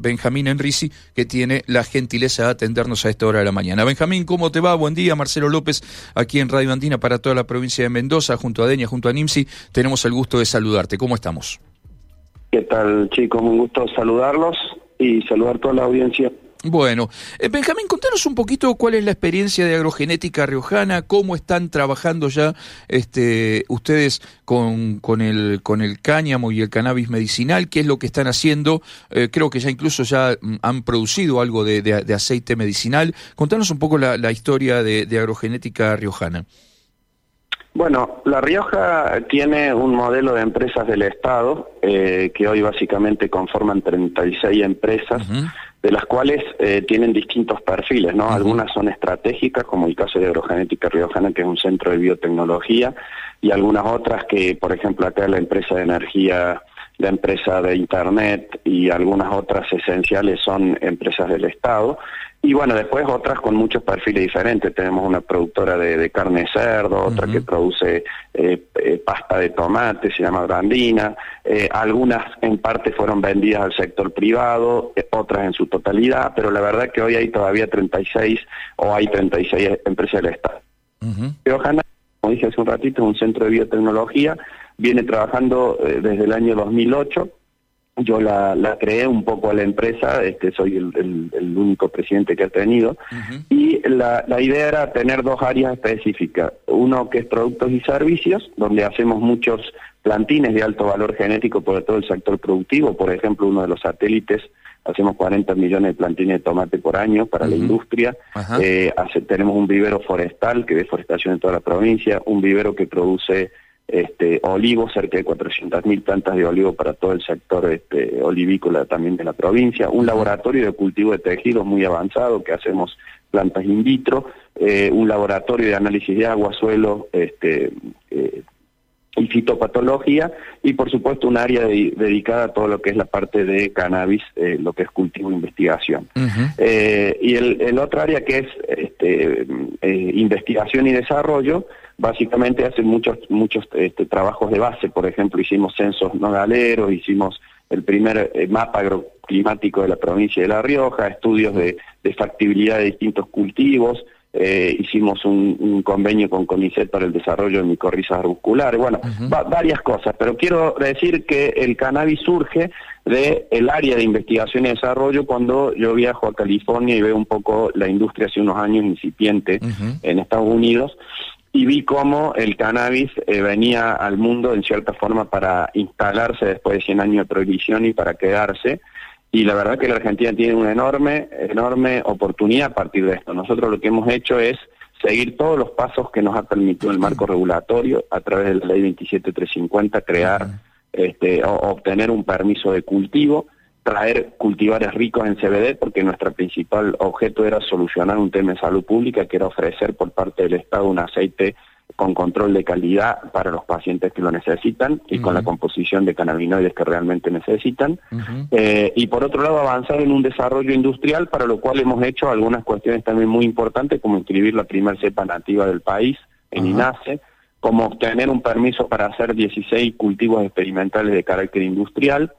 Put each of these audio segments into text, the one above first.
Benjamín Enrisi, que tiene la gentileza de atendernos a esta hora de la mañana. Benjamín, ¿cómo te va? Buen día, Marcelo López, aquí en Radio Andina para toda la provincia de Mendoza, junto a Deña, junto a Nimsi. Tenemos el gusto de saludarte. ¿Cómo estamos? ¿Qué tal, chicos? Un gusto saludarlos y saludar toda la audiencia. Bueno, eh, Benjamín, contanos un poquito cuál es la experiencia de agrogenética riojana, cómo están trabajando ya este, ustedes con, el, cáñamo y el cannabis medicinal, qué es lo que están haciendo. Eh, creo que ya incluso ya mm, han producido algo de, aceite medicinal. Contanos un poco la, la historia de, de agrogenética riojana. Bueno, La Rioja tiene un modelo de empresas del Estado eh, que hoy básicamente conforman 36 empresas de las cuales eh, tienen distintos perfiles, ¿no? Algunas son estratégicas, como el caso de Agrogenética Riojana, que es un centro de biotecnología, y algunas otras que, por ejemplo, acá la empresa de energía, la empresa de Internet y algunas otras esenciales son empresas del Estado. Y bueno, después otras con muchos perfiles diferentes. Tenemos una productora de, carne cerdo, otra que produce eh, eh, pasta de tomate, se llama Brandina. Eh, algunas en parte fueron vendidas al sector privado, otras en su totalidad, pero la verdad que hoy hay todavía 36 o hay 36 empresas del Estado. Uh como dije hace un ratito, es un centro de biotecnología, viene trabajando desde el año 2008 yo la, la, creé un poco a la empresa, este, soy el, el, único presidente que ha tenido, y la, la, idea era tener dos áreas específicas, uno que es productos y servicios, donde hacemos muchos plantines de alto valor genético por todo el sector productivo, por ejemplo, uno de los satélites, hacemos 40 millones de plantines de tomate por año para la industria, eh, tenemos un vivero forestal que deforestación en toda la provincia, un vivero que produce este, olivos, cerca de 400.000 plantas de olivo para todo el sector este, olivícola también de la provincia, un laboratorio de cultivo de tejidos muy avanzado que hacemos plantas in vitro, eh, un laboratorio de análisis de agua, suelo este, eh, y fitopatología y por supuesto un área dedicada a todo lo que es la parte de cannabis, eh, lo que es cultivo e investigación. y el, el, otro área que es este, investigación y desarrollo, básicamente hacen muchos muchos este, trabajos de base, por ejemplo, hicimos censos nogaleros, hicimos el primer eh, mapa agroclimático de la provincia de La Rioja, estudios de, factibilidad de distintos cultivos, eh, hicimos un, convenio con CONICET para el desarrollo de micorrizas arbusculares, bueno, varias cosas, pero quiero decir que el cannabis surge del el área de investigación y desarrollo cuando yo viajo a California y veo un poco la industria hace unos años incipiente en Estados Unidos y vi cómo el cannabis eh, venía al mundo en cierta forma para instalarse después de 100 años de prohibición y para quedarse. Y la verdad que la Argentina tiene una enorme, enorme oportunidad a partir de esto. Nosotros lo que hemos hecho es seguir todos los pasos que nos ha permitido el marco regulatorio a través de la ley 27350 crear este, o obtener un permiso de cultivo traer cultivares ricos en CBD porque nuestro principal objeto era solucionar un tema de salud pública que era ofrecer por parte del Estado un aceite con control de calidad para los pacientes que lo necesitan y con la composición de cannabinoides que realmente necesitan. Eh, y por otro lado, avanzar en un desarrollo industrial, para lo cual hemos hecho algunas cuestiones también muy importantes, como inscribir la primera cepa nativa del país en INASE, como obtener un permiso para hacer 16 cultivos experimentales de carácter industrial,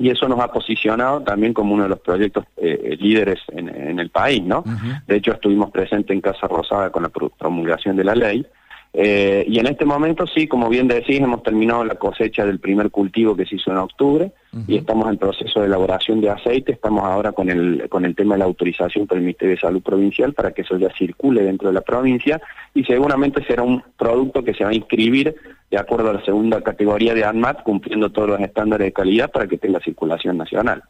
y eso nos ha posicionado también como uno de los proyectos eh, líderes en, el país, ¿no? De hecho, estuvimos presentes en Casa Rosada con la promulgación de la ley. Eh, y en este momento, sí, como bien decís, hemos terminado la cosecha del primer cultivo que se hizo en octubre y estamos en proceso de elaboración de aceite. Estamos ahora con el, con el tema de la autorización por el Ministerio de Salud Provincial para que eso ya circule dentro de la provincia y seguramente será un producto que se va a inscribir de acuerdo a la segunda categoría de ANMAT, cumpliendo todos los estándares de calidad para que tenga circulación nacional.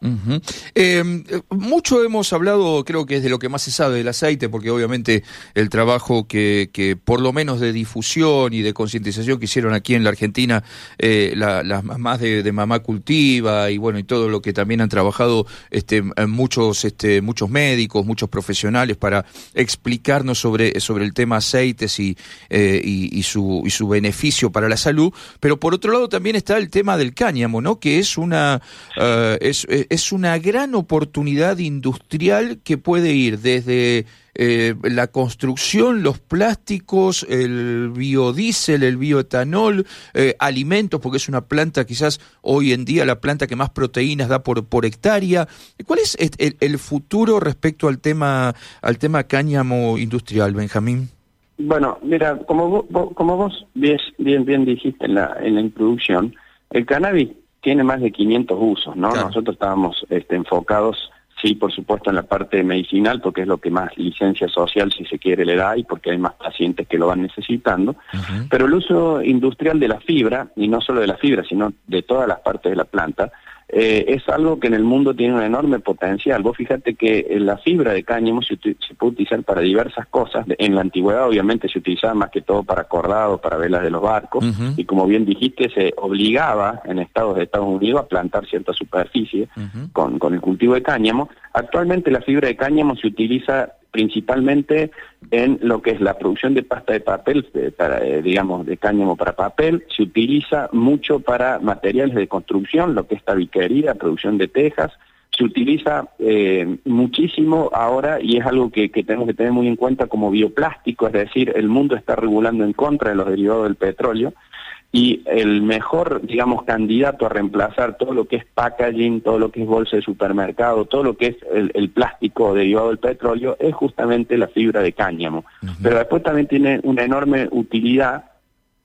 Em, mucho hemos hablado, creo que es de lo que más se sabe del aceite, porque obviamente el trabajo que, que por lo menos de difusión y de concientización que hicieron aquí en la Argentina, eh, las mamás de, mamá cultiva y bueno, y todo lo que también han trabajado este, muchos, este, muchos médicos, muchos profesionales para explicarnos sobre, sobre el tema aceites y, eh, y, su, beneficio para la salud, pero por otro lado también está el tema del cáñamo, ¿no? Que es una, eh, es, una gran oportunidad industrial que puede ir desde eh, la construcción, los plásticos, el biodiesel, el bioetanol, eh, alimentos, porque es una planta quizás hoy en día la planta que más proteínas da por, por hectárea. ¿Cuál es el, futuro respecto al tema, al tema cáñamo industrial, Benjamín? Bueno, mira, como vos, como vos bien, bien, bien dijiste en la, en la introducción, el cannabis tiene más de 500 usos, ¿no? Nosotros estábamos este, enfocados, sí, por supuesto, en la parte medicinal, porque es lo que más licencia social, si se quiere, le da y porque hay más pacientes que lo van necesitando. Pero el uso industrial de la fibra, y no solo de la fibra, sino de todas las partes de la planta, eh, es algo que en el mundo tiene un enorme potencial. Vos fíjate que la fibra de cáñamo se, puede utilizar para diversas cosas. En la antigüedad obviamente se utilizaba más que todo para cordados, para velas de los barcos, y como bien dijiste, se obligaba en estados de Estados Unidos a plantar cierta superficie con, con el cultivo de cáñamo. Actualmente la fibra de cáñamo se utiliza principalmente en lo que es la producción de pasta de papel, para, eh, digamos, de cáñamo para papel, se utiliza mucho para materiales de construcción, lo que es tabiquería, producción de tejas, se utiliza eh, muchísimo ahora y es algo que, que, tenemos que tener muy en cuenta como bioplástico, es decir, el mundo está regulando en contra de los derivados del petróleo y el mejor, digamos, candidato a reemplazar todo lo que es packaging, todo lo que es bolsa de supermercado, todo lo que es el, plástico derivado del petróleo, es justamente la fibra de cáñamo. Pero después también tiene una enorme utilidad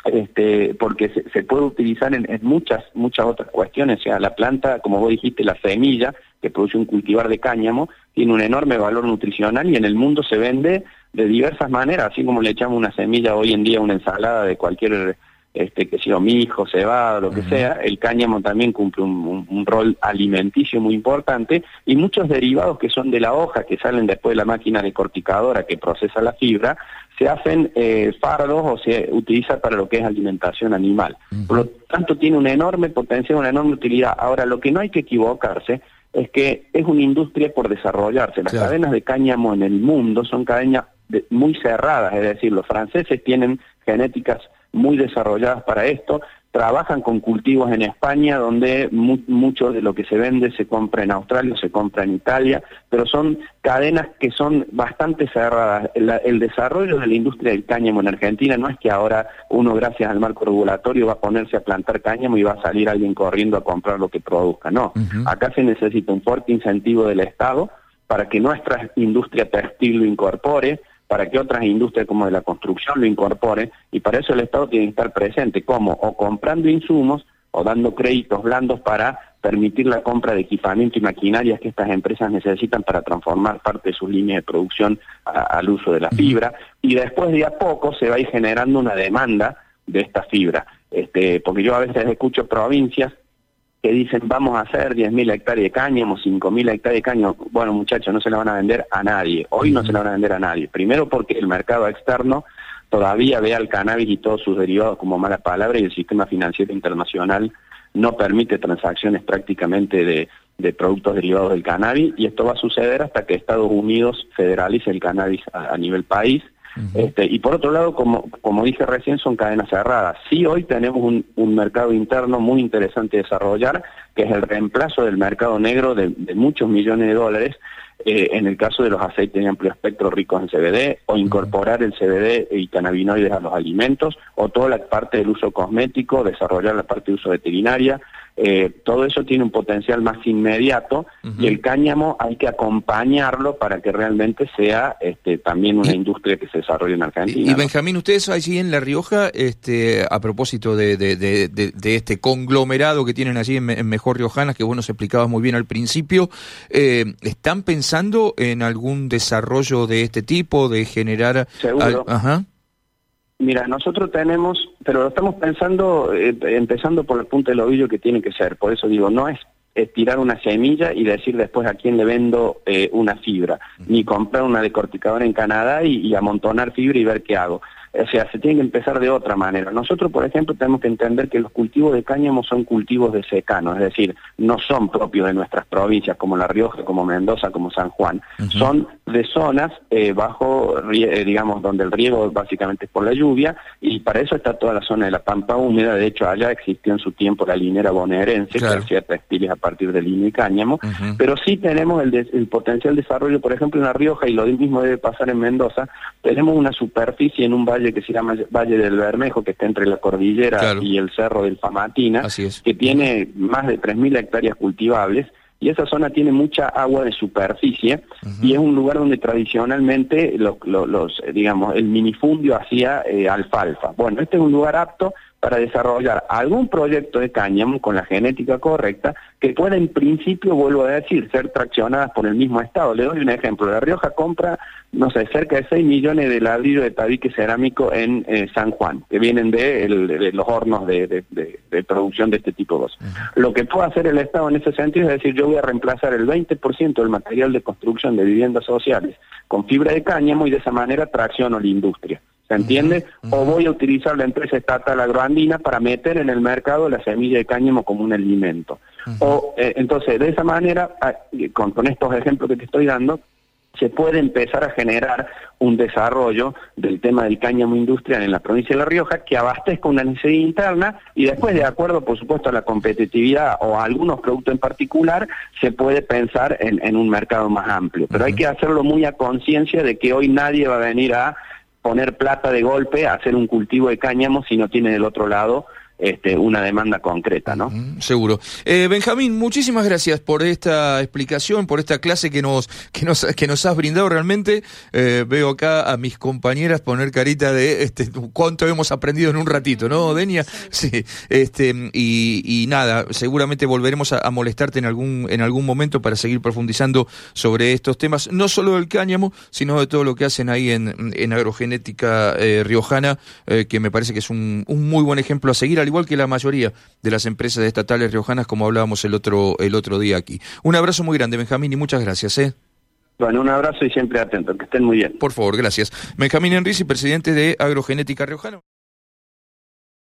este, porque se, puede utilizar en, muchas muchas otras cuestiones. O sea, la planta, como vos dijiste, la semilla que produce un cultivar de cáñamo, tiene un enorme valor nutricional y en el mundo se vende de diversas maneras, así como le echamos una semilla hoy en día a una ensalada de cualquier este, que sea mijo, cebada, lo que sea, el cáñamo también cumple un, rol alimenticio muy importante y muchos derivados que son de la hoja, que salen después de la máquina de corticadora que procesa la fibra, se hacen eh, fardos o se utiliza para lo que es alimentación animal. Por lo tanto, tiene una enorme potencial, una enorme utilidad. Ahora, lo que no hay que equivocarse es que es una industria por desarrollarse. Las cadenas de cáñamo en el mundo son cadenas muy cerradas, es decir, los franceses tienen genéticas muy desarrolladas para esto, trabajan con cultivos en España donde mucho de lo que se vende se compra en Australia, se compra en Italia, pero son cadenas que son bastante cerradas. el desarrollo de la industria del cáñamo en Argentina no es que ahora uno gracias al marco regulatorio va a ponerse a plantar cáñamo y va a salir alguien corriendo a comprar lo que produzca, no. Acá se necesita un fuerte incentivo del Estado para que nuestra industria textil lo incorpore, para que otras industrias como de la construcción lo incorporen y para eso el Estado tiene que estar presente como o comprando insumos o dando créditos blandos para permitir la compra de equipamiento y maquinarias que estas empresas necesitan para transformar parte de sus líneas de producción al uso de la fibra y después de a poco se va a ir generando una demanda de esta fibra. Este, porque yo a veces escucho provincias que dicen vamos a hacer 10.000 hectáreas de cáñamo, 5.000 hectáreas de cáñamo, bueno muchachos, no se la van a vender a nadie, hoy no se la van a vender a nadie, primero porque el mercado externo todavía ve al cannabis y todos sus derivados como mala palabra y el sistema financiero internacional no permite transacciones prácticamente de, productos derivados del cannabis. Y esto va a suceder hasta que Estados Unidos federalice el cannabis a nivel país este, y por otro lado, como, como dije recién, son cadenas cerradas. Sí, hoy tenemos un, un mercado interno muy interesante de desarrollar, que es el reemplazo del mercado negro de, muchos millones de dólares, eh, en el caso de los aceites de amplio espectro ricos en CBD, o incorporar el CBD y cannabinoides a los alimentos, o toda la parte del uso cosmético, desarrollar la parte de uso veterinaria, eh, todo eso tiene un potencial más inmediato y el cáñamo hay que acompañarlo para que realmente sea este, también una industria que se desarrolle en Argentina. Y, Benjamín, ustedes allí en La Rioja, este, a propósito de, de, este conglomerado que tienen allí en, Mejor Riojanas, que vos nos explicabas muy bien al principio, eh, ¿están pensando en algún desarrollo de este tipo, de generar... Seguro. Ajá. Mira, nosotros tenemos, pero lo estamos pensando, eh, empezando por el punto del ovillo que tiene que ser. Por eso digo, no es, tirar una semilla y decir después a quién le vendo eh, una fibra, ni comprar una decorticadora en Canadá y, amontonar fibra y ver qué hago. O sea, se tiene que empezar de otra manera. Nosotros, por ejemplo, tenemos que entender que los cultivos de cáñamo son cultivos de secano, es decir, no son propios de nuestras provincias como La Rioja, como Mendoza, como San Juan. Son de zonas eh, bajo, eh, digamos, donde el riego básicamente es por la lluvia y para eso está toda la zona de la pampa húmeda. De hecho, allá existió en su tiempo la linera bonaerense, que hacía textiles a partir de lino y cáñamo, pero sí tenemos el, el potencial desarrollo, por ejemplo, en La Rioja, y lo mismo debe pasar en Mendoza, tenemos una superficie en un valle que se llama Valle del Bermejo, que está entre la cordillera y el cerro del Famatina, que tiene más de 3.000 hectáreas cultivables, y esa zona tiene mucha agua de superficie y es un lugar donde tradicionalmente los, digamos, el minifundio hacía eh, alfalfa. Bueno, este es un lugar apto para desarrollar algún proyecto de cáñamo con la genética correcta que pueda en principio, vuelvo a decir, ser traccionadas por el mismo Estado. Le doy un ejemplo. La Rioja compra, no sé, cerca de 6 millones de ladrillos de tabique cerámico en eh, San Juan, que vienen de, los hornos de, producción de este tipo de cosas. Lo que puede hacer el Estado en ese sentido es decir, yo voy a reemplazar el 20% del material de construcción de viviendas sociales con fibra de cáñamo y de esa manera tracciono la industria. ¿Se entiende? O voy a utilizar la empresa estatal agroandina para meter en el mercado la semilla de cáñamo como un alimento. O eh, entonces, de esa manera, ah, con, con estos ejemplos que te estoy dando, se puede empezar a generar un desarrollo del tema del cáñamo industrial en la provincia de La Rioja que abastezca una necesidad interna y después, de acuerdo, por supuesto, a la competitividad o a algunos productos en particular, se puede pensar en, un mercado más amplio. Pero hay que hacerlo muy a conciencia de que hoy nadie va a venir a poner plata de golpe a hacer un cultivo de cáñamo si no tiene del otro lado este, una demanda concreta, ¿no? seguro. Eh, Benjamín, muchísimas gracias por esta explicación, por esta clase que nos que nos que nos has brindado realmente. Eh, veo acá a mis compañeras poner carita de este cuánto hemos aprendido en un ratito, ¿no, Denia? Sí. Este y, nada, seguramente volveremos a, molestarte en algún en algún momento para seguir profundizando sobre estos temas, no solo del cáñamo, sino de todo lo que hacen ahí en, en agrogenética eh, riojana, que me parece que es un, un muy buen ejemplo a seguir al igual que la mayoría de las empresas estatales riojanas, como hablábamos el otro, el otro día aquí. Un abrazo muy grande, Benjamín, y muchas gracias. ¿eh? Bueno, un abrazo y siempre atento, que estén muy bien. Por favor, gracias. Benjamín Enrici, presidente de Agrogenética Riojana.